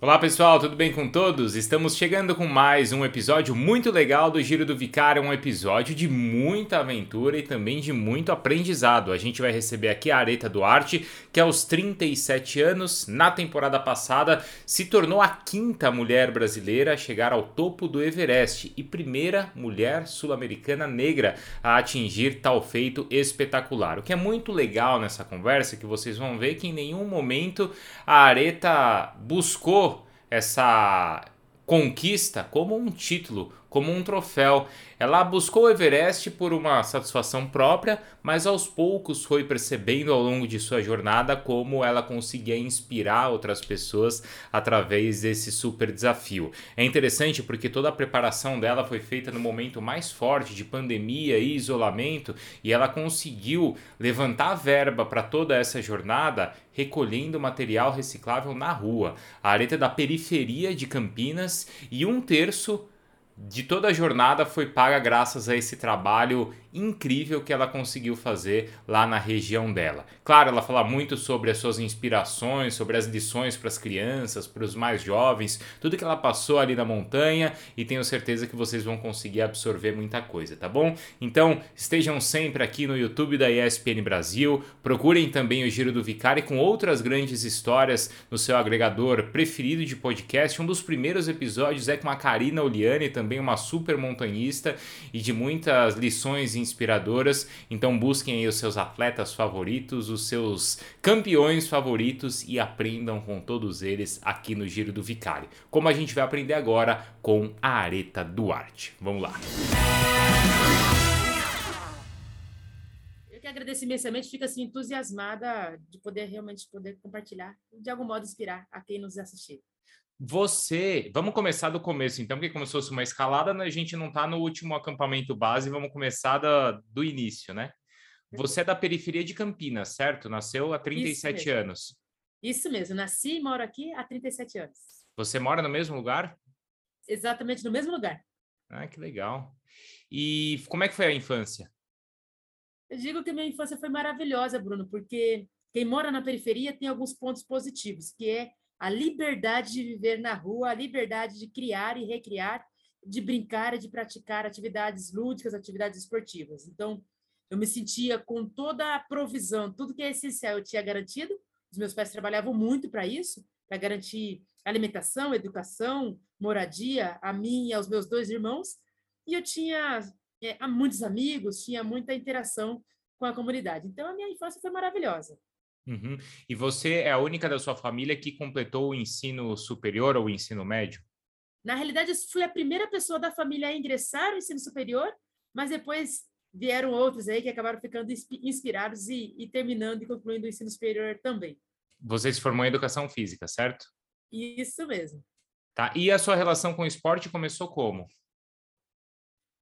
Olá pessoal, tudo bem com todos? Estamos chegando com mais um episódio muito legal do Giro do Vicário, um episódio de muita aventura e também de muito aprendizado. A gente vai receber aqui a Areta Duarte, que aos 37 anos, na temporada passada, se tornou a quinta mulher brasileira a chegar ao topo do Everest e primeira mulher sul-americana negra a atingir tal feito espetacular. O que é muito legal nessa conversa é que vocês vão ver que em nenhum momento a Areta buscou essa conquista como um título, como um troféu. Ela buscou o Everest por uma satisfação própria, mas aos poucos foi percebendo ao longo de sua jornada como ela conseguia inspirar outras pessoas através desse super desafio. É interessante porque toda a preparação dela foi feita no momento mais forte de pandemia e isolamento e ela conseguiu levantar verba para toda essa jornada recolhendo material reciclável na rua. A areta da periferia de Campinas e um terço de toda a jornada foi paga graças a esse trabalho incrível que ela conseguiu fazer lá na região dela. Claro, ela fala muito sobre as suas inspirações, sobre as lições para as crianças, para os mais jovens, tudo que ela passou ali na montanha e tenho certeza que vocês vão conseguir absorver muita coisa, tá bom? Então, estejam sempre aqui no YouTube da ESPN Brasil, procurem também o Giro do Vicari com outras grandes histórias no seu agregador preferido de podcast. Um dos primeiros episódios é com a Karina Oliane, também uma super montanhista e de muitas lições inspiradoras. Então busquem aí os seus atletas favoritos, os seus campeões favoritos e aprendam com todos eles aqui no Giro do Vicário. Como a gente vai aprender agora com a Areta Duarte. Vamos lá. Eu que agradeço imensamente, fico assim entusiasmada de poder realmente poder compartilhar, de algum modo inspirar a quem nos assistir. Você, vamos começar do começo, então, porque como se fosse uma escalada, né, a gente não está no último acampamento base, vamos começar da, do início, né? Você é da periferia de Campinas, certo? Nasceu há 37 Isso anos. Isso mesmo, nasci e moro aqui há 37 anos. Você mora no mesmo lugar? Exatamente no mesmo lugar. Ah, que legal. E como é que foi a infância? Eu digo que minha infância foi maravilhosa, Bruno, porque quem mora na periferia tem alguns pontos positivos, que é a liberdade de viver na rua, a liberdade de criar e recriar, de brincar e de praticar atividades lúdicas, atividades esportivas. Então, eu me sentia com toda a provisão, tudo que é essencial eu tinha garantido. Os meus pais trabalhavam muito para isso, para garantir alimentação, educação, moradia a mim e aos meus dois irmãos. E eu tinha é, muitos amigos, tinha muita interação com a comunidade. Então, a minha infância foi maravilhosa. Uhum. E você é a única da sua família que completou o ensino superior ou o ensino médio? Na realidade, eu fui a primeira pessoa da família a ingressar no ensino superior, mas depois vieram outros aí que acabaram ficando inspirados e, e terminando e concluindo o ensino superior também. Você se formou em educação física, certo? Isso mesmo. Tá. E a sua relação com o esporte começou como?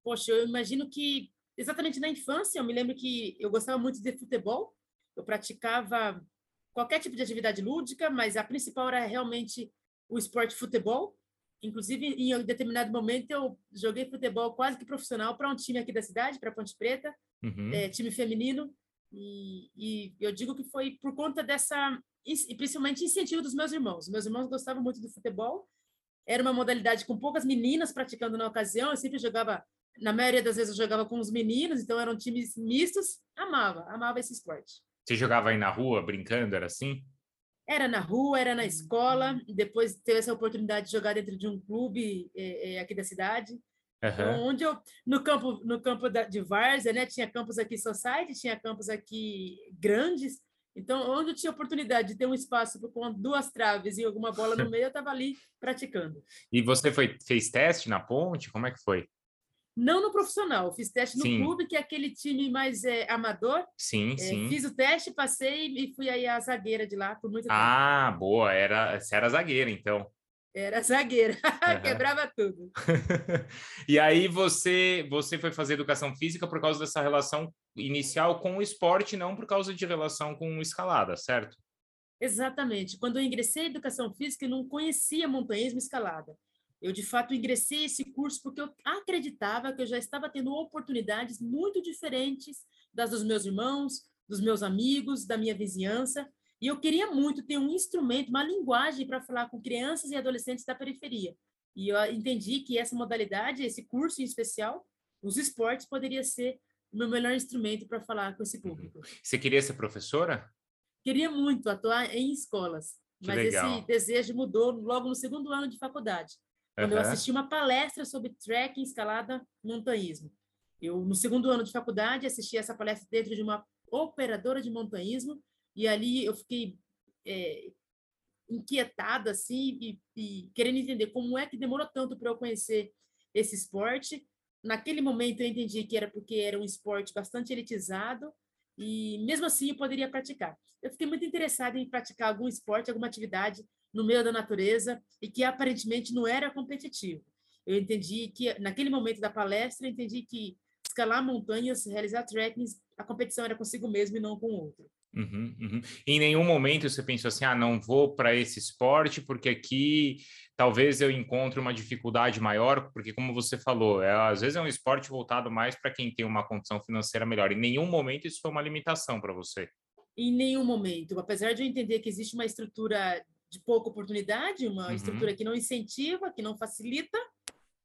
Poxa, eu imagino que exatamente na infância, eu me lembro que eu gostava muito de futebol, eu praticava qualquer tipo de atividade lúdica, mas a principal era realmente o esporte futebol. Inclusive, em um determinado momento, eu joguei futebol quase que profissional para um time aqui da cidade, para Ponte Preta, uhum. é, time feminino. E, e, eu digo que foi por conta dessa, e principalmente incentivo dos meus irmãos. Meus irmãos gostavam muito do futebol. Era uma modalidade com poucas meninas praticando na ocasião. Eu sempre jogava, na maioria das vezes, eu jogava com os meninos, então eram times mistos. Amava, amava esse esporte. Você jogava aí na rua, brincando, era assim? Era na rua, era na escola, depois teve essa oportunidade de jogar dentro de um clube é, é, aqui da cidade. Uhum. Onde eu, no campo, no campo da, de Várzea, né? Tinha campos aqui society, tinha campos aqui grandes. Então, onde eu tinha oportunidade de ter um espaço com duas traves e alguma bola no meio, eu estava ali praticando. E você foi, fez teste na ponte? Como é que foi? Não no profissional, fiz teste no sim. clube, que é aquele time mais é, amador. Sim, é, sim. Fiz o teste, passei e fui aí a zagueira de lá por muito tempo. Ah, boa, era, você era zagueira, então. Era zagueira, uhum. quebrava tudo. e aí você, você foi fazer educação física por causa dessa relação inicial com o esporte, não por causa de relação com escalada, certo? Exatamente. Quando eu ingressei em educação física, eu não conhecia montanhismo e escalada. Eu, de fato, ingressei esse curso porque eu acreditava que eu já estava tendo oportunidades muito diferentes das dos meus irmãos, dos meus amigos, da minha vizinhança. E eu queria muito ter um instrumento, uma linguagem para falar com crianças e adolescentes da periferia. E eu entendi que essa modalidade, esse curso em especial, os esportes, poderia ser o meu melhor instrumento para falar com esse público. Você queria ser professora? Queria muito atuar em escolas, que mas legal. esse desejo mudou logo no segundo ano de faculdade, quando uhum. eu assisti uma palestra sobre trekking, escalada, montanhismo. Eu, no segundo ano de faculdade, assisti essa palestra dentro de uma operadora de montanhismo, e ali eu fiquei é, inquietada, assim, e, e querendo entender como é que demorou tanto para eu conhecer esse esporte. Naquele momento eu entendi que era porque era um esporte bastante elitizado, e mesmo assim eu poderia praticar. Eu fiquei muito interessada em praticar algum esporte, alguma atividade no meio da natureza e que aparentemente não era competitivo. Eu entendi que naquele momento da palestra, eu entendi que escalar montanhas, realizar trekkings, a competição era consigo mesmo e não com o outro. Uhum, uhum. Em nenhum momento você pensou assim, ah, não vou para esse esporte porque aqui talvez eu encontre uma dificuldade maior, porque como você falou, é, às vezes é um esporte voltado mais para quem tem uma condição financeira melhor. Em nenhum momento isso foi uma limitação para você? Em nenhum momento. Apesar de eu entender que existe uma estrutura de pouca oportunidade, uma uhum. estrutura que não incentiva, que não facilita,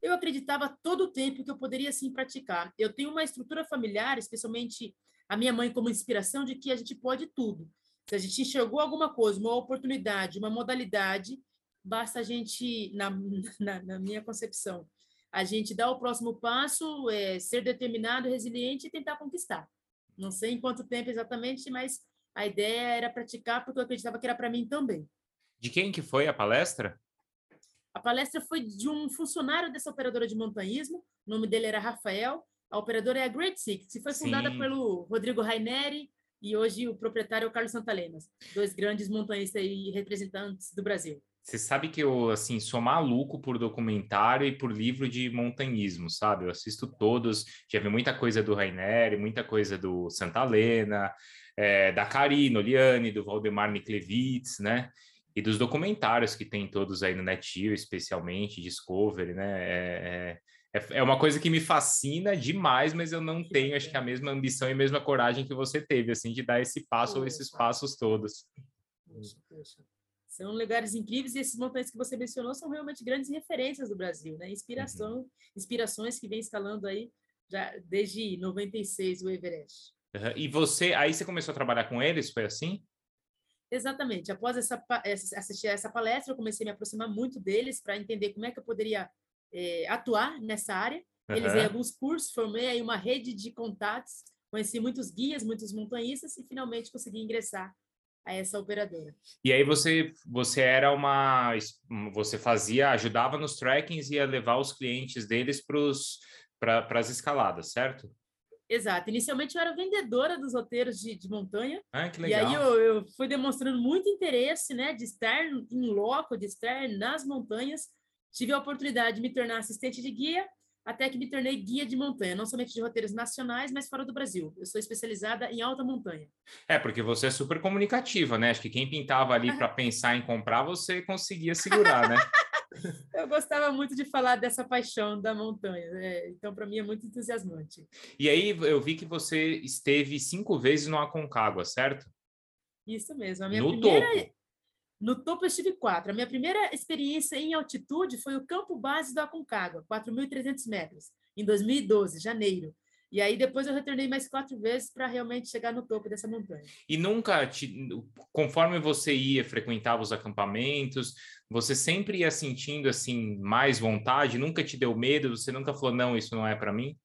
eu acreditava todo o tempo que eu poderia sim praticar. Eu tenho uma estrutura familiar, especialmente a minha mãe como inspiração de que a gente pode tudo. Se a gente enxergou alguma coisa, uma oportunidade, uma modalidade, basta a gente, na, na, na minha concepção, a gente dar o próximo passo, é, ser determinado, resiliente e tentar conquistar. Não sei em quanto tempo exatamente, mas a ideia era praticar porque eu acreditava que era para mim também. De quem que foi a palestra? A palestra foi de um funcionário dessa operadora de montanhismo, o nome dele era Rafael. A operadora é a Great Six, e foi fundada Sim. pelo Rodrigo Raineri e hoje o proprietário é o Carlos Santalemas, dois grandes montanhistas e representantes do Brasil. Você sabe que eu, assim, sou maluco por documentário e por livro de montanhismo, sabe? Eu assisto todos, já vi muita coisa do Raineri, muita coisa do Santalena, é, da Karina Oliane, do Valdemar Niklevitz, né? E dos documentários que tem todos aí no NetGeo, especialmente, Discovery, né? É, é, é uma coisa que me fascina demais, mas eu não tenho, acho que a mesma ambição e a mesma coragem que você teve, assim, de dar esse passo ou esses passos todos. São lugares incríveis e esses montanhas que você mencionou são realmente grandes referências do Brasil, né? Inspiração, uhum. inspirações que vem instalando aí já desde 96 o Everest. Uhum. E você, aí você começou a trabalhar com eles, foi assim? Exatamente. Após essa, assistir a essa palestra, eu comecei a me aproximar muito deles para entender como é que eu poderia é, atuar nessa área. Eles em alguns cursos, formei aí uma rede de contatos, conheci muitos guias, muitos montanhistas e finalmente consegui ingressar a essa operadora. E aí você você era uma você fazia ajudava nos trekkings e ia levar os clientes deles para as escaladas, certo? Exato. Inicialmente eu era vendedora dos roteiros de, de montanha. Ah, que legal. E aí eu, eu, fui demonstrando muito interesse, né, de estar em loco, de estar nas montanhas. Tive a oportunidade de me tornar assistente de guia, até que me tornei guia de montanha, não somente de roteiros nacionais, mas fora do Brasil. Eu sou especializada em alta montanha. É, porque você é super comunicativa, né? Acho que quem pintava ali para pensar em comprar, você conseguia segurar, né? eu gostava muito de falar dessa paixão da montanha, né? então para mim é muito entusiasmante. E aí eu vi que você esteve cinco vezes no Aconcagua, certo? Isso mesmo. A minha no primeira... topo. No topo eu estive quatro. A minha primeira experiência em altitude foi o campo base do Aconcagua, 4.300 metros, em 2012, janeiro. E aí depois eu retornei mais quatro vezes para realmente chegar no topo dessa montanha. E nunca, te, conforme você ia, frequentava os acampamentos, você sempre ia sentindo assim mais vontade? Nunca te deu medo? Você nunca falou não, isso não é para mim?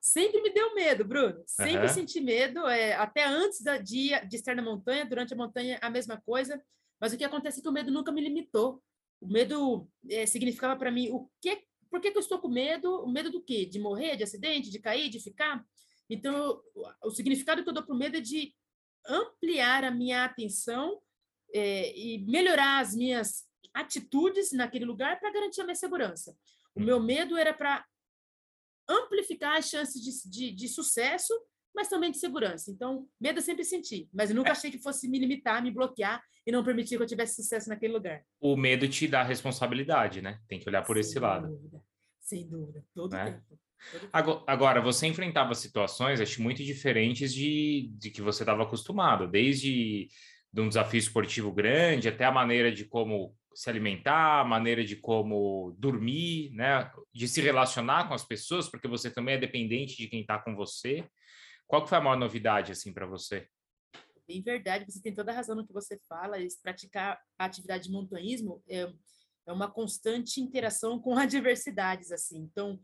Sempre me deu medo, Bruno. Sempre uhum. senti medo, é, até antes da, de, de estar na montanha, durante a montanha a mesma coisa. Mas o que acontece é que o medo nunca me limitou. O medo é, significava para mim o que por que, que eu estou com medo? O medo do quê? De morrer, de acidente, de cair, de ficar? Então, o significado que eu dou para o medo é de ampliar a minha atenção é, e melhorar as minhas atitudes naquele lugar para garantir a minha segurança. O meu medo era para amplificar as chances de, de, de, sucesso, mas também de segurança. Então, medo eu sempre senti, mas eu nunca achei que fosse me limitar, me bloquear e não permitir que eu tivesse sucesso naquele lugar. O medo te dá responsabilidade, né? Tem que olhar por sem esse lado. Dúvida. Sem dúvida, todo né? tempo. Agora, você enfrentava situações, acho, muito diferentes de, de que você estava acostumado, desde de um desafio esportivo grande, até a maneira de como se alimentar, a maneira de como dormir, né? De se relacionar com as pessoas, porque você também é dependente de quem está com você. Qual que foi a maior novidade assim para você? Em verdade, você tem toda a razão no que você fala. Praticar a atividade de montanhismo é, é uma constante interação com adversidades, assim. Então,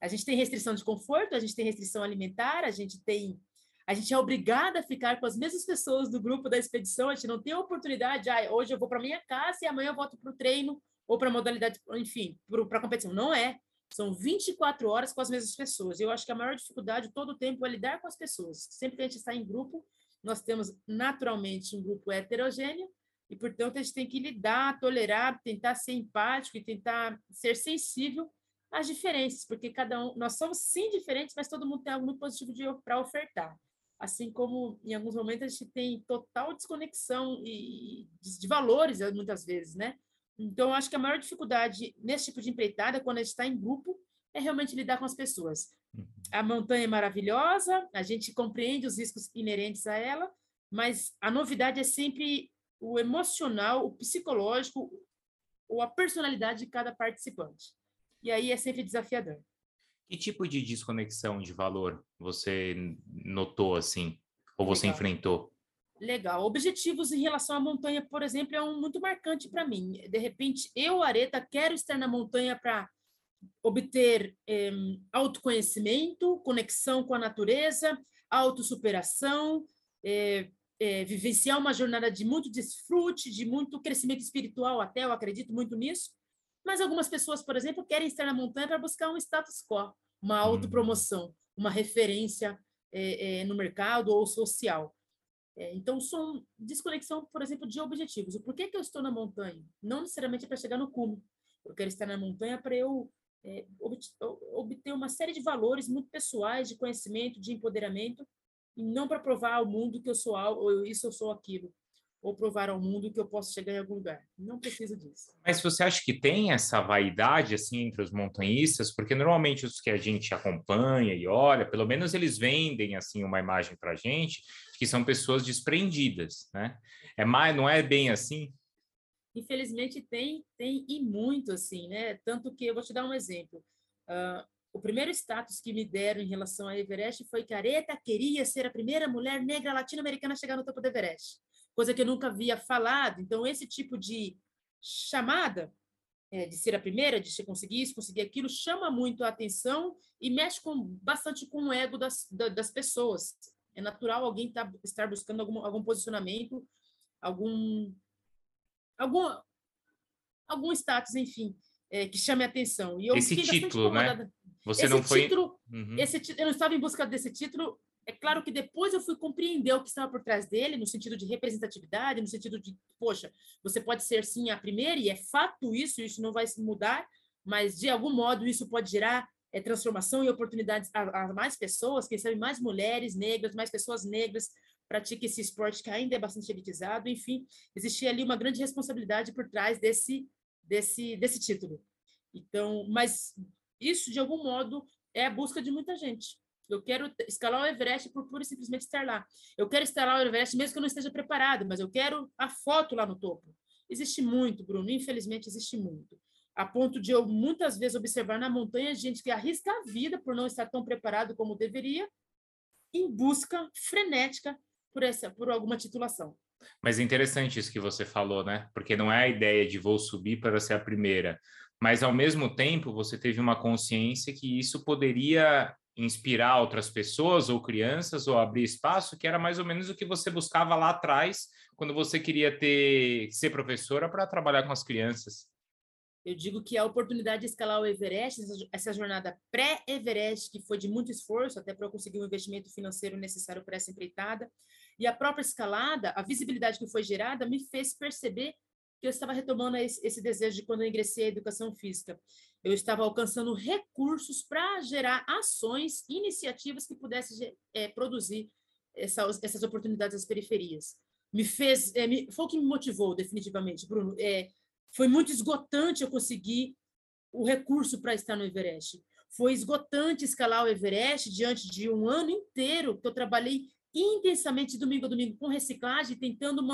a gente tem restrição de conforto, a gente tem restrição alimentar, a gente tem a gente é obrigada a ficar com as mesmas pessoas do grupo da expedição, a gente não tem a oportunidade, ah, hoje eu vou para minha casa e amanhã eu volto para o treino ou para a modalidade, enfim, para a competição. Não é. São 24 horas com as mesmas pessoas. Eu acho que a maior dificuldade todo o tempo é lidar com as pessoas. Sempre que a gente está em grupo, nós temos naturalmente um grupo heterogêneo e, portanto, a gente tem que lidar, tolerar, tentar ser empático e tentar ser sensível às diferenças, porque cada um, nós somos sim diferentes, mas todo mundo tem algo muito positivo para ofertar assim como em alguns momentos a gente tem total desconexão e, de, valores muitas vezes, né? Então, acho que a maior dificuldade nesse tipo de empreitada, quando a gente está em grupo, é realmente lidar com as pessoas. Uhum. A montanha é maravilhosa, a gente compreende os riscos inerentes a ela, mas a novidade é sempre o emocional, o psicológico, ou a personalidade de cada participante. E aí é sempre desafiador. Que tipo de desconexão de valor você notou assim, ou você Legal. enfrentou? Legal. Objetivos em relação à montanha, por exemplo, é um muito marcante para mim. De repente, eu, Areta, quero estar na montanha para obter eh, autoconhecimento, conexão com a natureza, autossuperação, eh, eh, vivenciar uma jornada de muito desfrute, de muito crescimento espiritual até, eu acredito muito nisso. Mas algumas pessoas, por exemplo, querem estar na montanha para buscar um status quo, uma hum. autopromoção, uma referência é, no mercado ou social. É, então, são desconexão, por exemplo, de objetivos. O porquê que eu estou na montanha? Não necessariamente para chegar no cume. Eu quero estar na montanha para eu é, obter uma série de valores muito pessoais, de conhecimento, de empoderamento, e não para provar ao mundo que eu sou algo, ou isso eu sou aquilo ou provar ao mundo que eu posso chegar em algum lugar. Não preciso disso. Mas você acha que tem essa vaidade assim entre os montanhistas? Porque normalmente os que a gente acompanha e olha, pelo menos eles vendem assim uma imagem para a gente que são pessoas desprendidas, né? É mais, não é bem assim? Infelizmente tem, tem e muito assim, né? Tanto que eu vou te dar um exemplo. Uh, o primeiro status que me deram em relação a Everest foi que Areta queria ser a primeira mulher negra latino-americana a chegar no topo do Everest coisa que eu nunca havia falado. Então, esse tipo de chamada, é, de ser a primeira, de conseguir isso, conseguir aquilo, chama muito a atenção e mexe com, bastante com o ego das, das pessoas. É natural alguém tá, estar buscando algum, algum posicionamento, algum, algum, algum status, enfim, é, que chame a atenção. E eu esse título, né? Você esse não foi... Título, uhum. esse, eu não estava em busca desse título, é claro que depois eu fui compreender o que estava por trás dele, no sentido de representatividade, no sentido de, poxa, você pode ser sim a primeira, e é fato isso, isso não vai se mudar, mas de algum modo isso pode gerar é, transformação e oportunidades a, a, mais pessoas, quem sabe mais mulheres negras, mais pessoas negras pratiquem esse esporte que ainda é bastante elitizado, enfim, existia ali uma grande responsabilidade por trás desse, desse, desse título. Então, mas isso, de algum modo, é a busca de muita gente. Eu quero escalar o Everest por pura e simplesmente estar lá. Eu quero escalar o Everest mesmo que eu não esteja preparado, mas eu quero a foto lá no topo. Existe muito, Bruno, infelizmente existe muito. A ponto de eu muitas vezes observar na montanha gente que arrisca a vida por não estar tão preparado como deveria, em busca frenética por essa por alguma titulação. Mas é interessante isso que você falou, né? Porque não é a ideia de vou subir para ser a primeira, mas ao mesmo tempo você teve uma consciência que isso poderia inspirar outras pessoas ou crianças ou abrir espaço, que era mais ou menos o que você buscava lá atrás, quando você queria ter ser professora para trabalhar com as crianças. Eu digo que a oportunidade de escalar o Everest, essa jornada pré-Everest, que foi de muito esforço, até para eu conseguir o um investimento financeiro necessário para essa empreitada, e a própria escalada, a visibilidade que foi gerada, me fez perceber que eu estava retomando esse, desejo de quando eu ingressei à educação física eu estava alcançando recursos para gerar ações, iniciativas que pudessem é, produzir essas, essas oportunidades nas periferias. Me fez, é, me, foi o que me motivou definitivamente, Bruno. É, foi muito esgotante eu conseguir o recurso para estar no Everest. Foi esgotante escalar o Everest diante de um ano inteiro que eu trabalhei intensamente domingo a domingo com reciclagem, tentando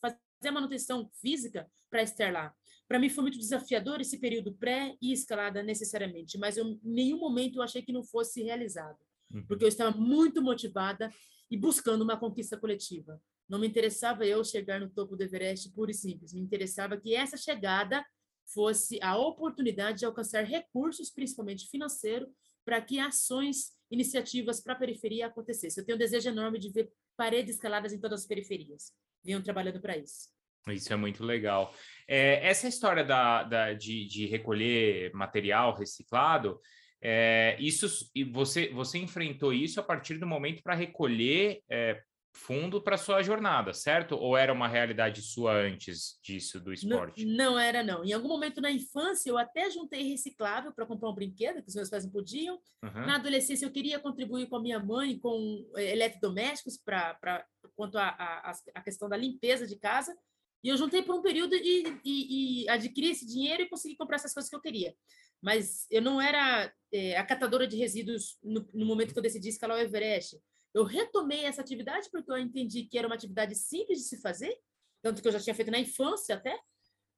fazer a manutenção física para estar lá. Para mim foi muito desafiador esse período pré e escalada necessariamente, mas eu, em nenhum momento eu achei que não fosse realizado, uhum. porque eu estava muito motivada e buscando uma conquista coletiva. Não me interessava eu chegar no topo do Everest puro e simples, me interessava que essa chegada fosse a oportunidade de alcançar recursos, principalmente financeiro, para que ações, iniciativas para a periferia acontecessem. Eu tenho um desejo enorme de ver paredes escaladas em todas as periferias. Venham trabalhando para isso. Isso é muito legal. É, essa história da, da de, de, recolher material reciclado, é, isso você, você enfrentou isso a partir do momento para recolher é, fundo para sua jornada, certo? Ou era uma realidade sua antes disso, do esporte? Não, não, era, não. Em algum momento na infância, eu até juntei reciclável para comprar um brinquedo, que os meus pais não podiam. Uhum. Na adolescência, eu queria contribuir com a minha mãe com eh, eletrodomésticos para quanto à questão da limpeza de casa. E eu juntei por um período e, e, e, adquiri esse dinheiro e consegui comprar essas coisas que eu queria. Mas eu não era é, a catadora de resíduos no, no momento que eu decidi escalar o Everest eu retomei essa atividade porque eu entendi que era uma atividade simples de se fazer, tanto que eu já tinha feito na infância até,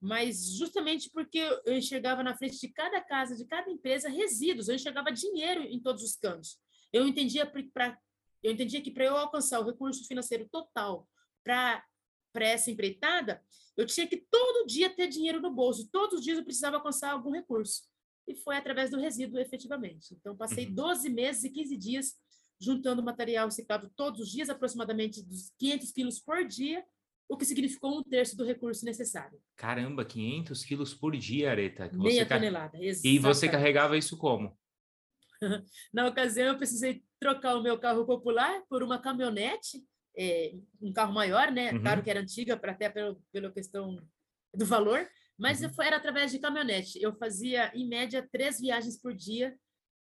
mas justamente porque eu enxergava na frente de cada casa, de cada empresa, resíduos, eu enxergava dinheiro em todos os cantos. Eu entendia, pra, eu entendia que para eu alcançar o recurso financeiro total para essa empreitada, eu tinha que todo dia ter dinheiro no bolso, todos os dias eu precisava alcançar algum recurso. E foi através do resíduo, efetivamente. Então, passei 12 uhum. meses e 15 dias juntando material reciclado todos os dias, aproximadamente dos 500 quilos por dia, o que significou um terço do recurso necessário. Caramba, 500 quilos por dia, Areta. Meia car... tonelada, exatamente. E você carregava isso como? Na ocasião, eu precisei trocar o meu carro popular por uma caminhonete, é, um carro maior, né? Uhum. Claro que era antiga, para até pelo, pela questão do valor, mas uhum. era através de caminhonete. Eu fazia, em média, três viagens por dia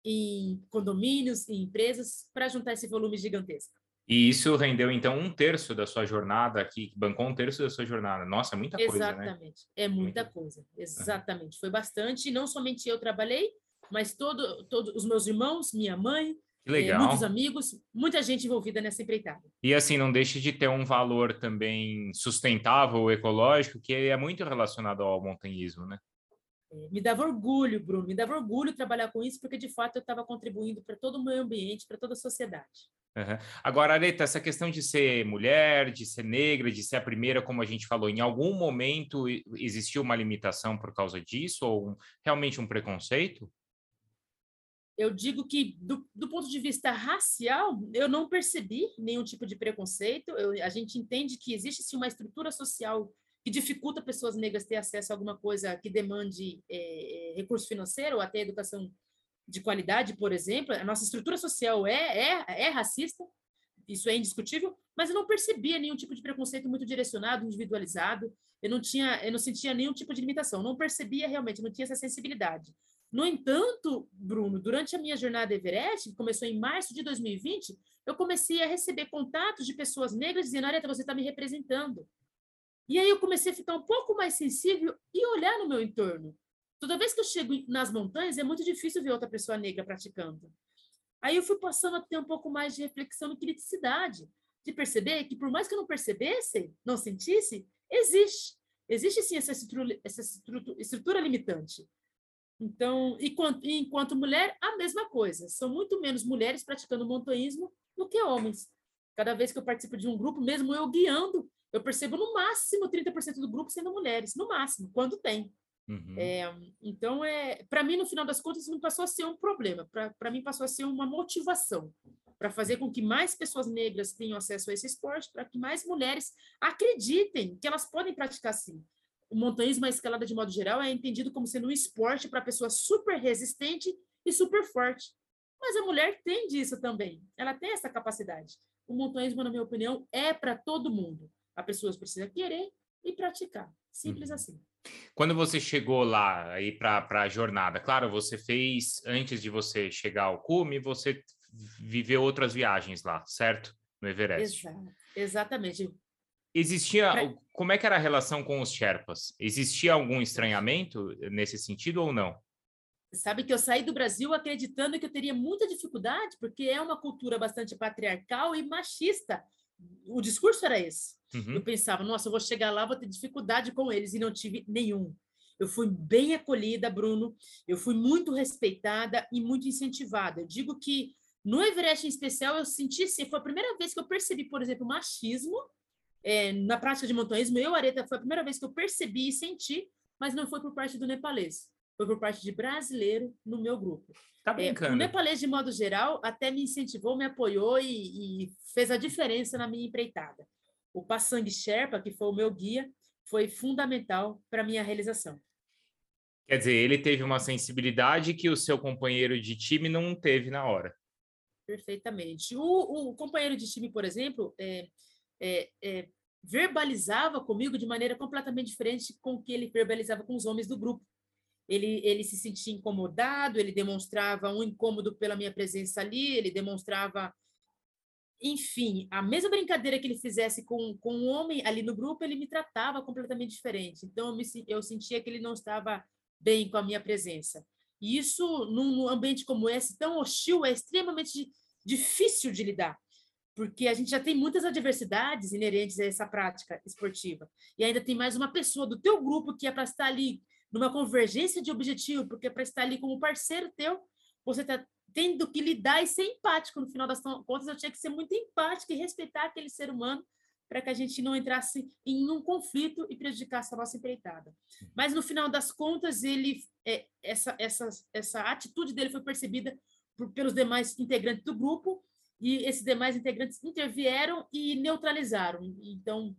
em condomínios, em empresas, para juntar esse volume gigantesco. E isso rendeu, então, um terço da sua jornada aqui, bancou um terço da sua jornada. Nossa, é muita coisa, né? Exatamente, né? é muita coisa, exatamente. Foi bastante, não somente eu trabalhei, mas todos todo os meus irmãos, minha mãe, é, muitos amigos, muita gente envolvida nessa empreitada. E assim, não deixe de ter um valor também sustentável, ecológico, que é muito relacionado ao montanhismo, né? Me dava orgulho, Bruno, me dava orgulho trabalhar com isso, porque de fato eu estava contribuindo para todo o meio ambiente, para toda a sociedade. Uhum. Agora, Areta, essa questão de ser mulher, de ser negra, de ser a primeira, como a gente falou, em algum momento existiu uma limitação por causa disso, ou realmente um preconceito? Eu digo que, do, do, ponto de vista racial, eu não percebi nenhum tipo de preconceito. Eu, a gente entende que existe sim uma estrutura social que dificulta pessoas negras ter acesso a alguma coisa que demande é, recurso financeiro ou até educação de qualidade, por exemplo. A nossa estrutura social é, é, é racista, isso é indiscutível, mas eu não percebia nenhum tipo de preconceito muito direcionado, individualizado. Eu não tinha, eu não sentia nenhum tipo de limitação, não percebia realmente, não tinha essa sensibilidade. No entanto, Bruno, durante a minha jornada Everest, que começou em março de 2020, eu comecei a receber contatos de pessoas negras dizendo: Areta, você está me representando. E aí eu comecei a ficar um pouco mais sensível e olhar no meu entorno. Toda vez que eu chego nas montanhas, é muito difícil ver outra pessoa negra praticando. Aí eu fui passando a ter um pouco mais de reflexão e criticidade, de perceber que por mais que eu não percebesse, não sentisse, existe. Existe sim essa estrutura, essa estrutura, estrutura limitante. Então, enquanto, enquanto mulher, a mesma coisa. São muito menos mulheres praticando montanhismo do que homens. Cada vez que eu participo de um grupo, mesmo eu guiando, eu percebo no máximo 30% do grupo sendo mulheres, no máximo, quando tem. Uhum. É, então, é, para mim, no final das contas, não passou a ser um problema, para mim passou a ser uma motivação para fazer com que mais pessoas negras tenham acesso a esse esporte, para que mais mulheres acreditem que elas podem praticar sim. O montanhismo, a escalada de modo geral, é entendido como sendo um esporte para pessoa super resistente e super forte. Mas a mulher tem disso também, ela tem essa capacidade. O montanhismo, na minha opinião, é para todo mundo. A pessoa precisa querer e praticar. Simples uhum. assim. Quando você chegou lá aí para a jornada, claro, você fez antes de você chegar ao cume, você viveu outras viagens lá, certo? No Everest. Exato. Exatamente. Existia, pra... como é que era a relação com os Sherpas? Existia algum estranhamento nesse sentido ou não? Sabe que eu saí do Brasil acreditando que eu teria muita dificuldade, porque é uma cultura bastante patriarcal e machista. O discurso era esse. Uhum. Eu pensava, nossa, eu vou chegar lá, vou ter dificuldade com eles, e não tive nenhum. Eu fui bem acolhida, Bruno, eu fui muito respeitada e muito incentivada. Eu digo que no Everest em especial, eu senti, assim, foi a primeira vez que eu percebi, por exemplo, machismo é, na prática de montanhismo. Eu, Areta, foi a primeira vez que eu percebi e senti, mas não foi por parte do nepalês foi por parte de brasileiro no meu grupo. Tá brincando. É, o nepalês, de modo geral, até me incentivou, me apoiou e, e fez a diferença na minha empreitada. O Passang Sherpa, que foi o meu guia, foi fundamental para a minha realização. Quer dizer, ele teve uma sensibilidade que o seu companheiro de time não teve na hora. Perfeitamente. O, o companheiro de time, por exemplo, é, é, é, verbalizava comigo de maneira completamente diferente com o que ele verbalizava com os homens do grupo ele, ele se sentia incomodado, ele demonstrava um incômodo pela minha presença ali, ele demonstrava. Enfim, a mesma brincadeira que ele fizesse com, com um homem ali no grupo, ele me tratava completamente diferente. Então, eu, me, eu sentia que ele não estava bem com a minha presença. E isso, num, ambiente como esse, tão hostil, é extremamente difícil de lidar porque a gente já tem muitas adversidades inerentes a essa prática esportiva. E ainda tem mais uma pessoa do teu grupo que é para estar ali numa convergência de objetivo, porque para estar ali como parceiro teu, você está tendo que lidar e ser empático. No final das contas, eu tinha que ser muito empático e respeitar aquele ser humano para que a gente não entrasse em um conflito e prejudicasse a nossa empreitada. Mas no final das contas, ele é, essa, essa, essa atitude dele foi percebida por, pelos demais integrantes do grupo e esses demais integrantes intervieram e neutralizaram. Então,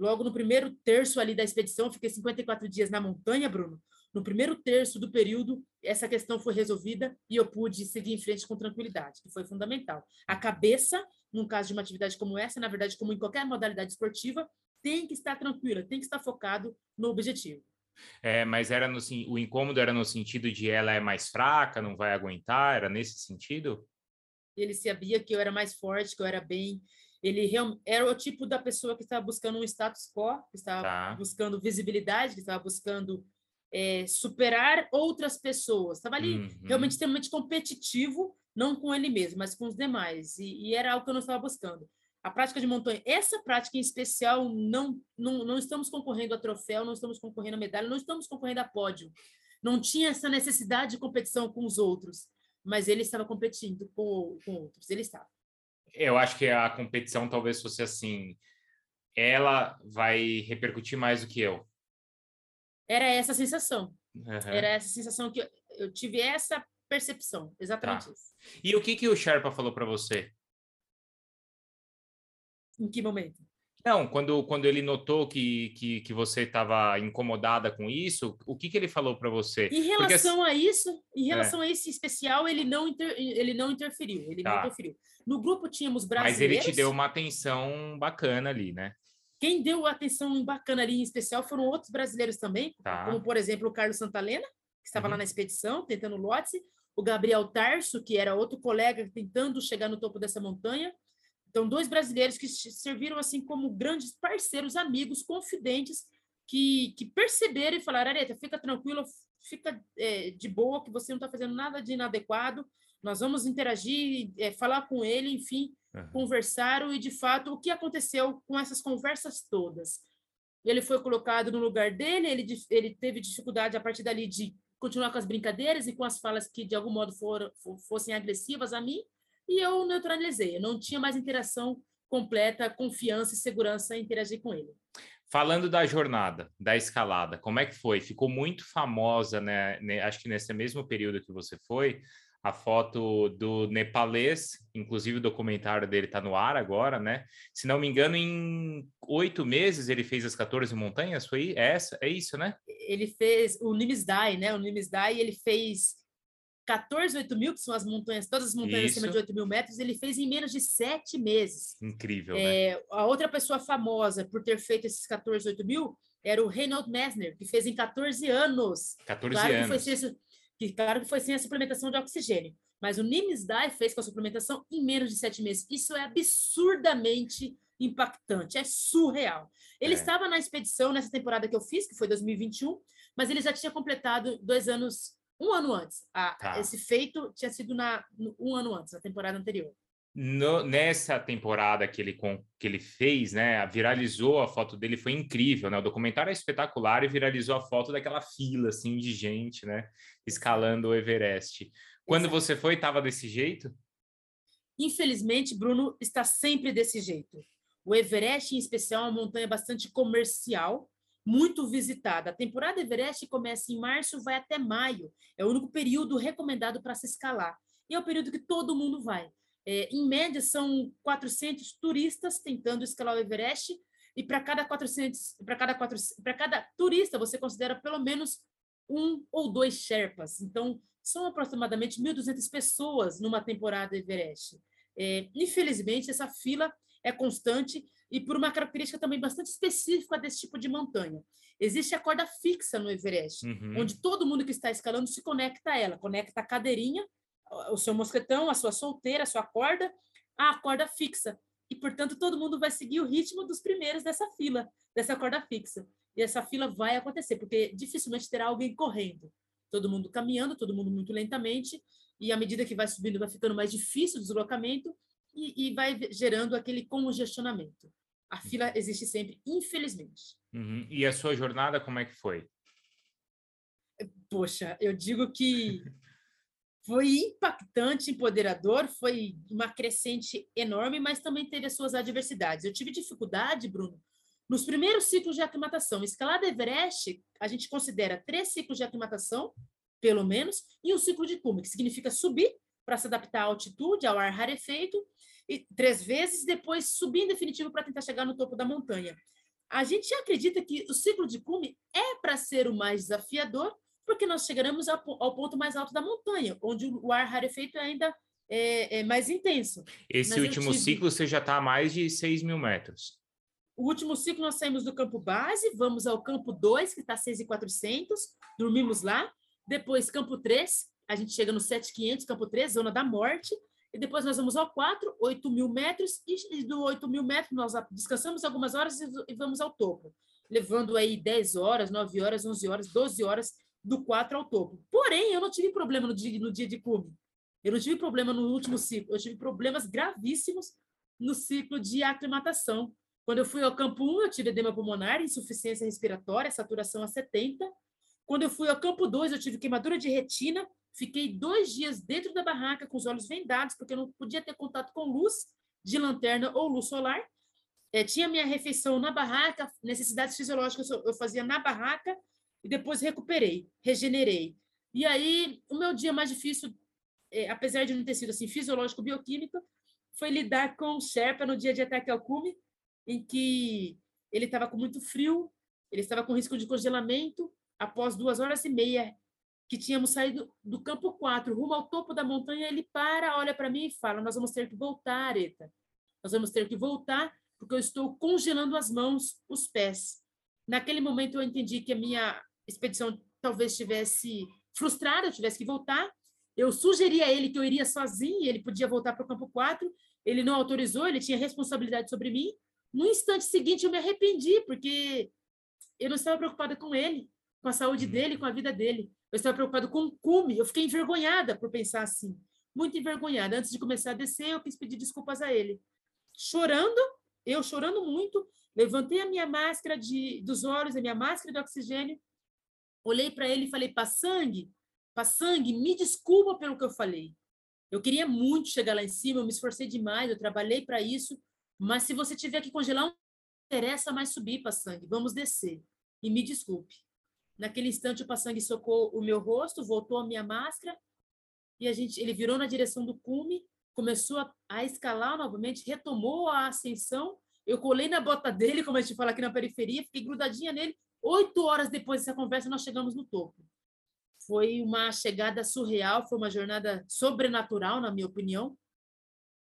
Logo no primeiro terço ali da expedição, fiquei 54 dias na montanha, Bruno. No primeiro terço do período, essa questão foi resolvida e eu pude seguir em frente com tranquilidade, que foi fundamental. A cabeça, num caso de uma atividade como essa, na verdade, como em qualquer modalidade esportiva, tem que estar tranquila, tem que estar focado no objetivo. É, mas era no, o incômodo era no sentido de ela é mais fraca, não vai aguentar, era nesse sentido? Ele sabia que eu era mais forte, que eu era bem ele era o tipo da pessoa que estava buscando um status quo, que estava tá. buscando visibilidade, que estava buscando é, superar outras pessoas. Estava ali uhum. realmente extremamente competitivo, não com ele mesmo, mas com os demais. E, e, era algo que eu não estava buscando. A prática de montanha, essa prática em especial, não, não, não estamos concorrendo a troféu, não estamos concorrendo a medalha, não estamos concorrendo a pódio. Não tinha essa necessidade de competição com os outros, mas ele estava competindo com, com outros, ele estava eu acho que a competição talvez fosse assim, ela vai repercutir mais do que eu. Era essa a sensação. Uhum. Era essa a sensação que eu, eu tive essa percepção, exatamente tá. isso. E o que que o Sherpa falou para você? Em que momento? Não, quando, quando ele notou que, que, que você estava incomodada com isso, o que, que ele falou para você? Em relação Porque... a isso, em é. relação é. a esse especial, ele não, inter, ele não interferiu, ele tá. não interferiu. No grupo tínhamos brasileiros... Mas ele te deu uma atenção bacana ali, né? Quem deu atenção bacana ali em especial foram outros brasileiros também, tá. como, por exemplo, o Carlos Santalena, que estava uhum. lá na expedição, tentando lote, o Gabriel Tarso, que era outro colega tentando chegar no topo dessa montanha, então, dois brasileiros que serviram assim como grandes parceiros, amigos, confidentes, que, que perceberam e falaram: Areta, fica tranquilo, fica é, de boa, que você não está fazendo nada de inadequado, nós vamos interagir, é, falar com ele, enfim, uhum. conversaram, e de fato, o que aconteceu com essas conversas todas? Ele foi colocado no lugar dele, ele, ele teve dificuldade a partir dali de continuar com as brincadeiras e com as falas que de algum modo foram, fossem agressivas a mim, e eu neutralizei. Eu não tinha mais interação completa, confiança e segurança em interagir com ele. Falando da jornada, da escalada, como é que foi? Ficou muito famosa, né? Acho que nesse mesmo período que você foi, a foto do nepalês, inclusive o documentário dele está no ar agora, né? Se não me engano, em oito meses ele fez as 14 montanhas, foi essa? É isso, né? Ele fez o Nimisdai, né? O Nimisdai, ele fez 14, 8 mil, que são as montanhas, todas as montanhas Isso. acima de 8 mil metros, ele fez em menos de sete meses. Incrível, é, né? A outra pessoa famosa por ter feito esses 14, 8 mil era o Reinhold Messner, que fez em 14 anos. 14 claro anos. Que foi sem, que, claro que foi sem a suplementação de oxigênio. Mas o Nimes Dai fez com a suplementação em menos de sete meses. Isso é absurdamente impactante, é surreal. Ele é. estava na expedição nessa temporada que eu fiz, que foi 2021, mas ele já tinha completado dois anos um ano antes. A, tá. Esse feito tinha sido na, um ano antes, na temporada anterior. No, nessa temporada que ele, que ele fez, né, viralizou a foto dele, foi incrível, né? O documentário é espetacular e viralizou a foto daquela fila assim de gente, né, escalando o Everest. Quando Exato. você foi, estava desse jeito? Infelizmente, Bruno está sempre desse jeito. O Everest, em especial, é uma montanha bastante comercial, muito visitada. A temporada Everest começa em março, vai até maio. É o único período recomendado para se escalar. E é o período que todo mundo vai. É, em média, são 400 turistas tentando escalar o Everest, e para cada 400, para cada 400, para cada turista, você considera pelo menos um ou dois Sherpas. Então, são aproximadamente 1.200 pessoas numa temporada Everest. É, infelizmente, essa fila é constante e por uma característica também bastante específica desse tipo de montanha. Existe a corda fixa no Everest, uhum. onde todo mundo que está escalando se conecta a ela, conecta a cadeirinha, o seu mosquetão, a sua solteira, a sua corda, à corda fixa. E, portanto, todo mundo vai seguir o ritmo dos primeiros dessa fila, dessa corda fixa. E essa fila vai acontecer, porque dificilmente terá alguém correndo. Todo mundo caminhando, todo mundo muito lentamente, e à medida que vai subindo, vai ficando mais difícil o deslocamento e, e vai gerando aquele congestionamento. A fila existe sempre, infelizmente. Uhum. E a sua jornada, como é que foi? Poxa, eu digo que foi impactante, empoderador, foi uma crescente enorme, mas também teve as suas adversidades. Eu tive dificuldade, Bruno, nos primeiros ciclos de aclimatação. Escalada Everest, a gente considera três ciclos de aclimatação, pelo menos, e um ciclo de cume, que significa subir para se adaptar à altitude, ao ar rarefeito, e três vezes, depois subir em definitivo para tentar chegar no topo da montanha. A gente acredita que o ciclo de cume é para ser o mais desafiador, porque nós chegaremos ao, ponto mais alto da montanha, onde o ar rarefeito é ainda é, é mais intenso. Esse Mas último tive... ciclo você já está a mais de 6 mil metros. O último ciclo nós saímos do campo base, vamos ao campo 2, que está 6,400, dormimos lá. Depois, campo 3, a gente chega no 7,500, campo 3, zona da morte. E depois nós vamos ao 4, 8 mil metros, e do 8 mil metros nós descansamos algumas horas e vamos ao topo, levando aí 10 horas, 9 horas, 11 horas, 12 horas do 4 ao topo. Porém, eu não tive problema no dia, no dia de cume. Eu não tive problema no último ciclo, eu tive problemas gravíssimos no ciclo de aclimatação. Quando eu fui ao campo 1, eu tive edema pulmonar, insuficiência respiratória, saturação a 70. Quando eu fui ao campo 2, eu tive queimadura de retina, Fiquei dois dias dentro da barraca com os olhos vendados, porque eu não podia ter contato com luz de lanterna ou luz solar. É, tinha minha refeição na barraca, necessidades fisiológicas eu fazia na barraca e depois recuperei, regenerei. E aí, o meu dia mais difícil, é, apesar de não ter sido assim fisiológico bioquímico, foi lidar com o Sherpa no dia de ataque ao cume, em que ele estava com muito frio, ele estava com risco de congelamento. Após duas horas e meia que tínhamos saído do campo 4 rumo ao topo da montanha, ele para, olha para mim e fala: Nós vamos ter que voltar, Areta. Nós vamos ter que voltar, porque eu estou congelando as mãos, os pés. Naquele momento, eu entendi que a minha expedição talvez estivesse frustrada, eu tivesse que voltar. Eu sugeri a ele que eu iria sozinho, ele podia voltar para o campo 4. Ele não autorizou, ele tinha responsabilidade sobre mim. No instante seguinte, eu me arrependi, porque eu não estava preocupada com ele, com a saúde uhum. dele, com a vida dele. Eu estava preocupado com o cume. Eu fiquei envergonhada por pensar assim. Muito envergonhada. Antes de começar a descer, eu quis pedir desculpas a ele. Chorando, eu chorando muito, levantei a minha máscara de, dos olhos, a minha máscara de oxigênio, olhei para ele e falei: Passangue, Passangue, me desculpa pelo que eu falei. Eu queria muito chegar lá em cima, eu me esforcei demais, eu trabalhei para isso, mas se você tiver que congelar, não interessa mais subir, Passangue, vamos descer. E me desculpe. Naquele instante, o Passangue socou o meu rosto, voltou a minha máscara, e a gente, ele virou na direção do cume, começou a, a escalar novamente, retomou a ascensão. Eu colei na bota dele, como a gente fala aqui na periferia, fiquei grudadinha nele. Oito horas depois dessa conversa, nós chegamos no topo. Foi uma chegada surreal, foi uma jornada sobrenatural, na minha opinião.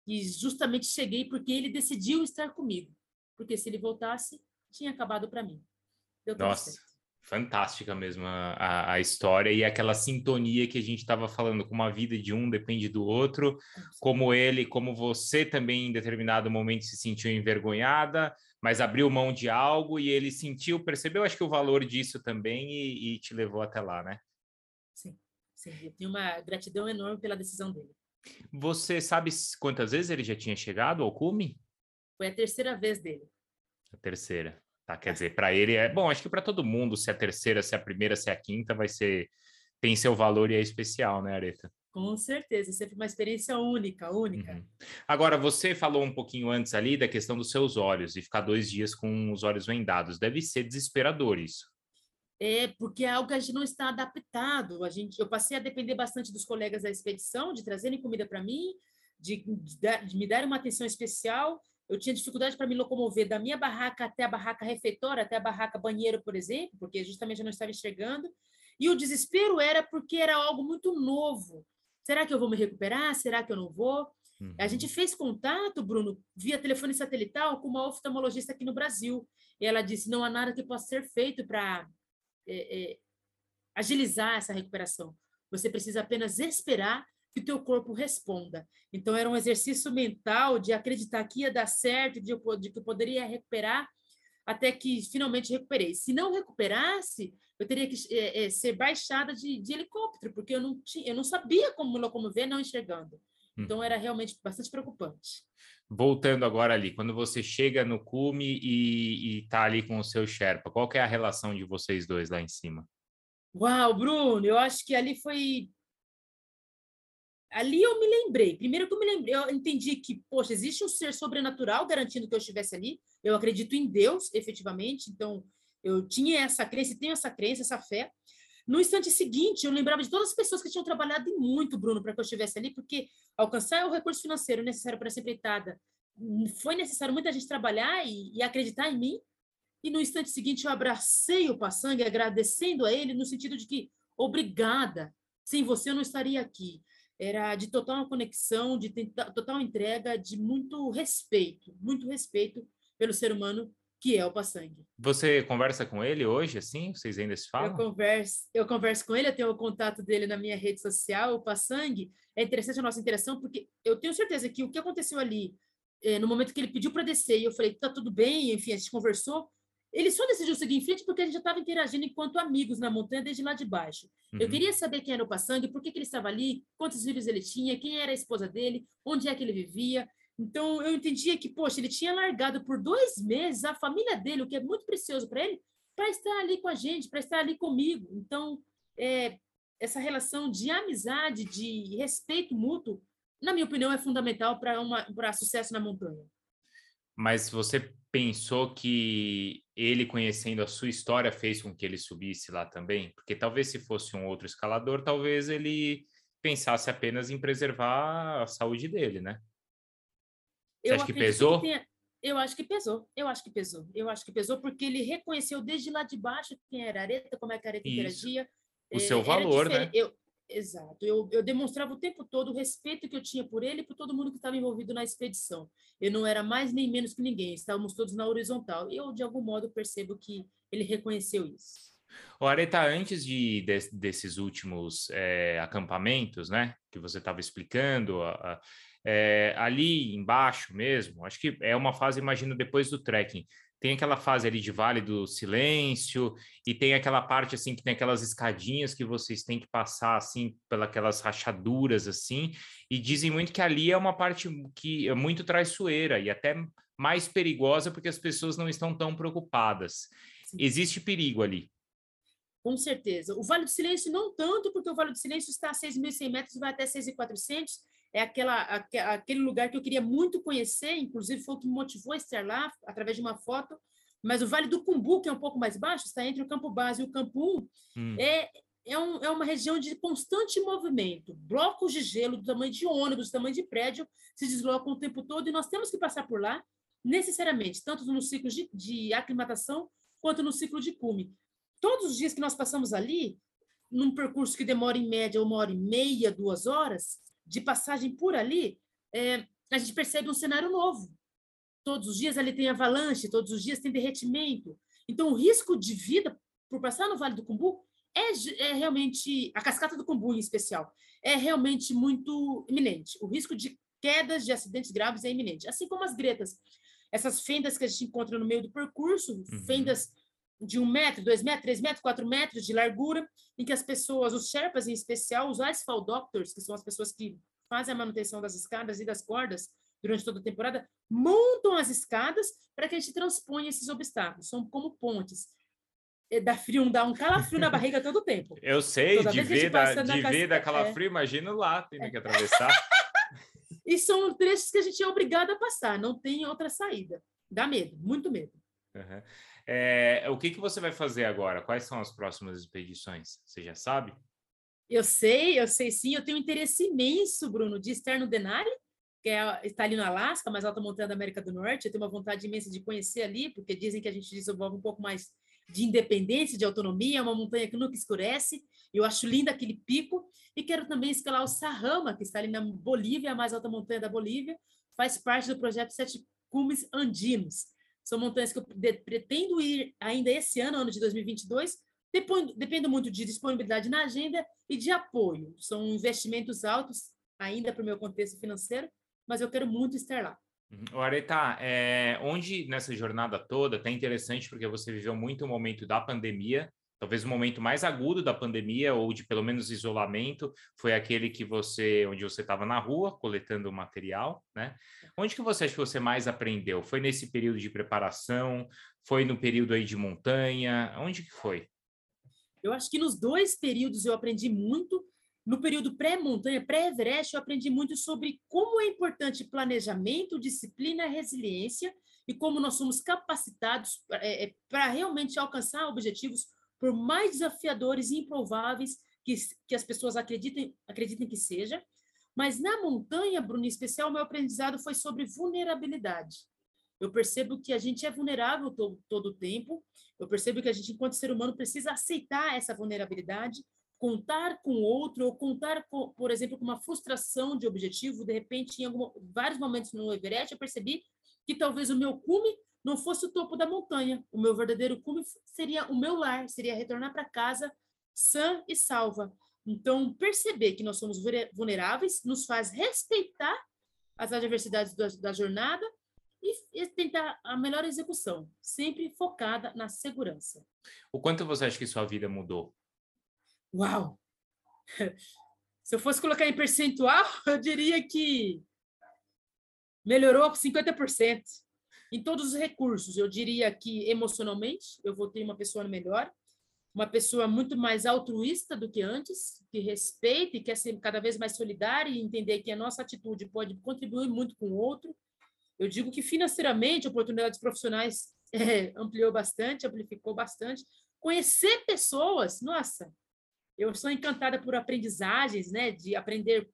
E justamente cheguei porque ele decidiu estar comigo. Porque se ele voltasse, tinha acabado para mim. Nossa, certo fantástica mesmo a, a, história e aquela sintonia que a gente estava falando, como a vida de um depende do outro, como ele, como você também em determinado momento se sentiu envergonhada, mas abriu mão de algo e ele sentiu, percebeu, acho que o valor disso também e, e te levou até lá, né? Sim, sim, eu tenho uma gratidão enorme pela decisão dele. Você sabe quantas vezes ele já tinha chegado ao cume? Foi a terceira vez dele. A terceira. Tá, quer dizer, para ele é bom, acho que para todo mundo, se é a terceira, se é a primeira, se é a quinta, vai ser tem seu valor e é especial, né, Areta? Com certeza, sempre uma experiência única, única. Uhum. Agora, você falou um pouquinho antes ali da questão dos seus olhos e ficar dois dias com os olhos vendados. Deve ser desesperador isso. É, porque é algo que a gente não está adaptado. A gente, eu passei a depender bastante dos colegas da expedição, de trazerem comida para mim, de, de, de me darem uma atenção especial eu tinha dificuldade para me locomover da minha barraca até a barraca refeitória, até a barraca banheiro, por exemplo, porque justamente eu não estava enxergando. E o desespero era porque era algo muito novo. Será que eu vou me recuperar? Será que eu não vou? Uhum. A gente fez contato, Bruno, via telefone satelital com uma oftalmologista aqui no Brasil. E ela disse: não há nada que possa ser feito para é, é, agilizar essa recuperação. Você precisa apenas esperar que o teu corpo responda. Então, era um exercício mental de acreditar que ia dar certo, de, de que eu poderia recuperar, até que finalmente recuperei. Se não recuperasse, eu teria que é, é, ser baixada de, de, helicóptero, porque eu não, tinha, eu não sabia como me locomover não enxergando. Então, era realmente bastante preocupante. Voltando agora ali, quando você chega no cume e está ali com o seu Sherpa, qual é a relação de vocês dois lá em cima? Uau, Bruno, eu acho que ali foi ali eu me lembrei. Primeiro que eu me lembrei, eu entendi que, poxa, existe um ser sobrenatural garantindo que eu estivesse ali. Eu acredito em Deus, efetivamente. Então, eu tinha essa crença, tenho essa crença, essa fé. No instante seguinte, eu lembrava de todas as pessoas que tinham trabalhado muito, Bruno, para que eu estivesse ali, porque alcançar o recurso financeiro necessário para essa empreitada foi necessário muita gente trabalhar e, e, acreditar em mim. E no instante seguinte, eu abracei o Passangue, agradecendo a ele, no sentido de que, obrigada, sem você eu não estaria aqui era de total conexão, de total entrega, de muito respeito, muito respeito pelo ser humano que é o Passangue. Você conversa com ele hoje, assim? Vocês ainda se falam? Eu converso, eu converso com ele, eu tenho o contato dele na minha rede social, o Passangue. É interessante a nossa interação, porque eu tenho certeza que o que aconteceu ali, é, no momento que ele pediu para descer, e eu falei, tá tudo bem, enfim, a gente conversou, ele só decidiu seguir em frente porque a gente já estava interagindo enquanto amigos na montanha desde lá de baixo. Uhum. Eu queria saber quem era o Passangue, por que, que ele estava ali, quantos filhos ele tinha, quem era a esposa dele, onde é que ele vivia. Então, eu entendia que, poxa, ele tinha largado por dois meses a família dele, o que é muito precioso para ele, para estar ali com a gente, para estar ali comigo. Então, é, essa relação de amizade, de respeito mútuo, na minha opinião, é fundamental para sucesso na montanha. Mas você pensou que ele conhecendo a sua história fez com que ele subisse lá também? Porque talvez se fosse um outro escalador, talvez ele pensasse apenas em preservar a saúde dele, né? Você eu acha que pesou? Que tenha... Eu acho que pesou, eu acho que pesou, eu acho que pesou porque ele reconheceu desde lá de baixo quem era a areta, como é que a areta Isso. interagia. O é, seu valor, né? Eu, Exato. Eu, eu demonstrava o tempo todo o respeito que eu tinha por ele e por todo mundo que estava envolvido na expedição. Eu não era mais nem menos que ninguém, estávamos todos na horizontal. E eu, de algum modo, percebo que ele reconheceu isso. O Areta, antes de, de desses últimos é, acampamentos, né, que você estava explicando, a, a, é, ali embaixo mesmo, acho que é uma fase, imagino, depois do trekking tem aquela fase ali de Vale do Silêncio e tem aquela parte assim que tem aquelas escadinhas que vocês têm que passar assim pelas rachaduras assim e dizem muito que ali é uma parte que é muito traiçoeira e até mais perigosa porque as pessoas não estão tão preocupadas. Sim. Existe perigo ali. Com certeza. O Vale do Silêncio não tanto, porque o Vale do Silêncio está a 6.100 metros e vai até 6.400 é aquela, aquele lugar que eu queria muito conhecer, inclusive foi o que me motivou a estar lá, através de uma foto. Mas o Vale do Cumbu, que é um pouco mais baixo, está entre o Campo Base e o Campo 1, hum. é, é, um, é uma região de constante movimento. Blocos de gelo do tamanho de ônibus, do tamanho de prédio, se deslocam o tempo todo e nós temos que passar por lá, necessariamente, tanto no ciclo de, de aclimatação quanto no ciclo de cume. Todos os dias que nós passamos ali, num percurso que demora em média uma hora e meia, duas horas, de passagem por ali, é, a gente percebe um cenário novo. Todos os dias ali tem avalanche, todos os dias tem derretimento. Então, o risco de vida por passar no Vale do Cumbu é, é realmente, a cascata do Cumbu em especial, é realmente muito iminente. O risco de quedas, de acidentes graves é iminente. Assim como as gretas. Essas fendas que a gente encontra no meio do percurso, uhum. fendas de um metro, dois metros, três metros, quatro metros de largura, em que as pessoas, os Sherpas em especial, os Asphalt Doctors, que são as pessoas que fazem a manutenção das escadas e das cordas durante toda a temporada, montam as escadas para que a gente transponha esses obstáculos. São como pontes. É, dá frio, dá um calafrio na barriga todo o tempo. Eu sei, Toda de ver, da, de ver da calafrio, é. imagino lá, tendo é. que atravessar. e são trechos que a gente é obrigado a passar, não tem outra saída. Dá medo, muito medo. Uhum. É, o que, que você vai fazer agora? Quais são as próximas expedições? Você já sabe? Eu sei, eu sei sim. Eu tenho um interesse imenso, Bruno, de Externo Denali, que é, está ali no Alasca, mais alta montanha da América do Norte. Eu tenho uma vontade imensa de conhecer ali, porque dizem que a gente desenvolve um pouco mais de independência, de autonomia. É uma montanha que nunca escurece. Eu acho linda aquele pico. E quero também escalar o Sarrama, que está ali na Bolívia, a mais alta montanha da Bolívia. Faz parte do projeto Sete Cumes Andinos são montanhas que eu pretendo ir ainda esse ano, ano de 2022. Dependo, dependo muito de disponibilidade na agenda e de apoio. São investimentos altos ainda para o meu contexto financeiro, mas eu quero muito estar lá. O Areta, é, onde nessa jornada toda, tá interessante porque você viveu muito o momento da pandemia, talvez o momento mais agudo da pandemia ou de pelo menos isolamento foi aquele que você onde você estava na rua coletando material, né? Onde que você acha que você mais aprendeu? Foi nesse período de preparação? Foi no período aí de montanha? Onde que foi? Eu acho que nos dois períodos eu aprendi muito. No período pré-montanha, pré-Everest, eu aprendi muito sobre como é importante planejamento, disciplina, resiliência e como nós somos capacitados é, é para realmente alcançar objetivos por mais desafiadores e improváveis que, que as pessoas acreditem, acreditem que seja. Mas na montanha, Bruno, em especial, meu aprendizado foi sobre vulnerabilidade. Eu percebo que a gente é vulnerável todo, todo o tempo. Eu percebo que a gente, enquanto ser humano, precisa aceitar essa vulnerabilidade, contar com outro, ou contar, com, por exemplo, com uma frustração de objetivo. De repente, em algum, vários momentos no Everest, eu percebi que talvez o meu cume não fosse o topo da montanha. O meu verdadeiro cume seria o meu lar, seria retornar para casa sã e salva. Então, perceber que nós somos vulneráveis nos faz respeitar as adversidades da, da jornada e, e, tentar a melhor execução, sempre focada na segurança. O quanto você acha que sua vida mudou? Uau! Se eu fosse colocar em percentual, eu diria que melhorou 50% em todos os recursos. Eu diria que emocionalmente eu vou ter uma pessoa melhor, uma pessoa muito mais altruísta do que antes, que respeita e quer ser cada vez mais solidária e entender que a nossa atitude pode contribuir muito com o outro. Eu digo que financeiramente, oportunidades profissionais é, ampliou bastante, amplificou bastante. Conhecer pessoas, nossa, eu sou encantada por aprendizagens, né, de aprender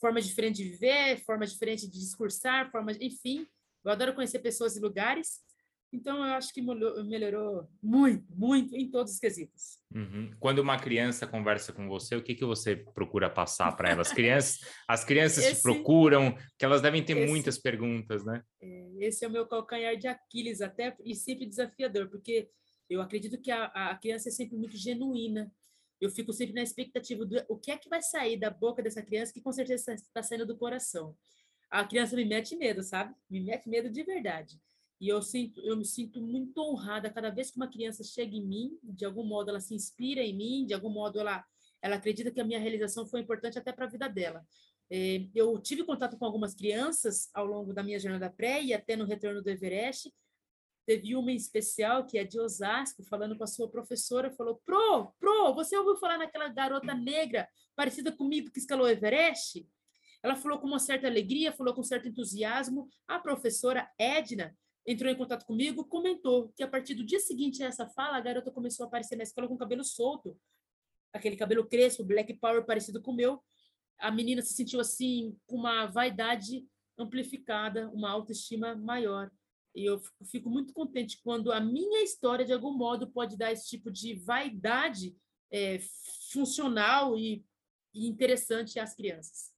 formas diferentes de viver, formas diferentes de discursar, formas, enfim, eu adoro conhecer pessoas e lugares, então eu acho que melhorou muito, muito em todos os quesitos. Uhum. Quando uma criança conversa com você, o que, que você procura passar para elas? As crianças, as crianças esse, procuram, que elas devem ter esse, muitas perguntas, né? É, esse é o meu calcanhar de Aquiles até e sempre desafiador, porque eu acredito que a, a criança é sempre muito genuína. Eu fico sempre na expectativa do o que é que vai sair da boca dessa criança que com certeza está saindo do coração a criança me mete medo, sabe? Me mete medo de verdade. E eu sinto, eu me sinto muito honrada cada vez que uma criança chega em mim, de algum modo ela se inspira em mim, de algum modo ela ela acredita que a minha realização foi importante até para a vida dela. É, eu tive contato com algumas crianças ao longo da minha jornada pré e até no retorno do Everest. Teve uma em especial que é de Osasco, falando com a sua professora, falou: "Pro, pro, você ouviu falar naquela garota negra parecida comigo que escalou o Everest?" Ela falou com uma certa alegria, falou com certo entusiasmo. A professora Edna entrou em contato comigo, comentou que a partir do dia seguinte a essa fala, a garota começou a aparecer na escola com cabelo solto, aquele cabelo crespo, black power parecido com o meu. A menina se sentiu assim com uma vaidade amplificada, uma autoestima maior. E eu fico muito contente quando a minha história, de algum modo, pode dar esse tipo de vaidade é, funcional e, e interessante às crianças.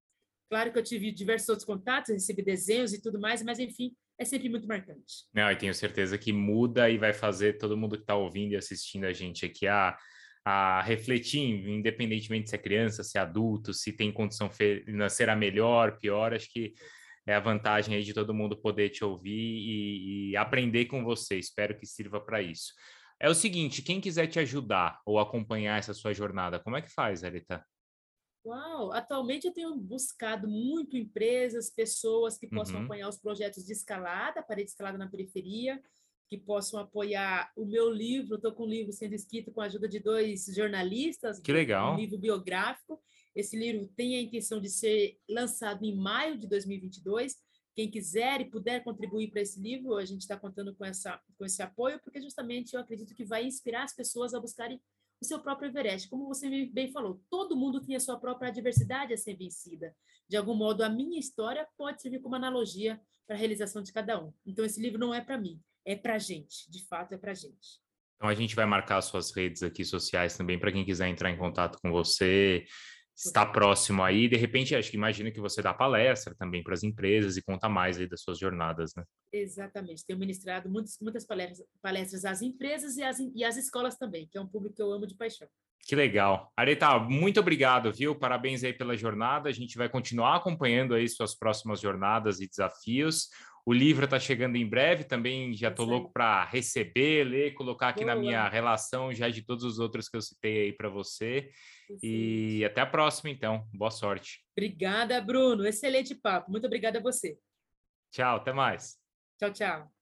Claro que eu tive diversos outros contatos, recebi desenhos e tudo mais, mas enfim, é sempre muito marcante. Não, e tenho certeza que muda e vai fazer todo mundo que está ouvindo e assistindo a gente aqui a, a refletir, independentemente se é criança, se é adulto, se tem condição financeira melhor, pior, acho que é a vantagem aí de todo mundo poder te ouvir e, e aprender com você. Espero que sirva para isso. É o seguinte, quem quiser te ajudar ou acompanhar essa sua jornada, como é que faz, Arita? Uau! Atualmente eu tenho buscado muito empresas, pessoas que possam uhum. apoiar os projetos de escalada, parede escalada na periferia, que possam apoiar o meu livro. Estou com um livro sendo escrito com a ajuda de dois jornalistas. Que legal! Um livro biográfico. Esse livro tem a intenção de ser lançado em maio de 2022. Quem quiser e puder contribuir para esse livro, a gente está contando com, essa, com esse apoio, porque justamente eu acredito que vai inspirar as pessoas a buscarem o seu próprio Everest. Como você bem falou, todo mundo tem a sua própria adversidade a ser vencida. De algum modo, a minha história pode servir como analogia para a realização de cada um. Então, esse livro não é para mim, é para a gente. De fato, é para a gente. Então, a gente vai marcar suas redes aqui sociais também para quem quiser entrar em contato com você, está próximo aí, de repente, acho que imagino que você dá palestra também para as empresas e conta mais aí das suas jornadas, né? Exatamente. Tenho ministrado muitas, muitas palestras, palestras às empresas e às, e às escolas também, que é um público que eu amo de paixão. Que legal. Areta, muito obrigado, viu? Parabéns aí pela jornada. A gente vai continuar acompanhando aí suas próximas jornadas e desafios. O livro está chegando em breve, também já estou louco para receber, ler, colocar aqui Boa. na minha relação já de todos os outros que eu citei aí para você. E até a próxima, então. Boa sorte. Obrigada, Bruno. Excelente papo. Muito obrigada a você. Tchau, até mais. Tchau, tchau.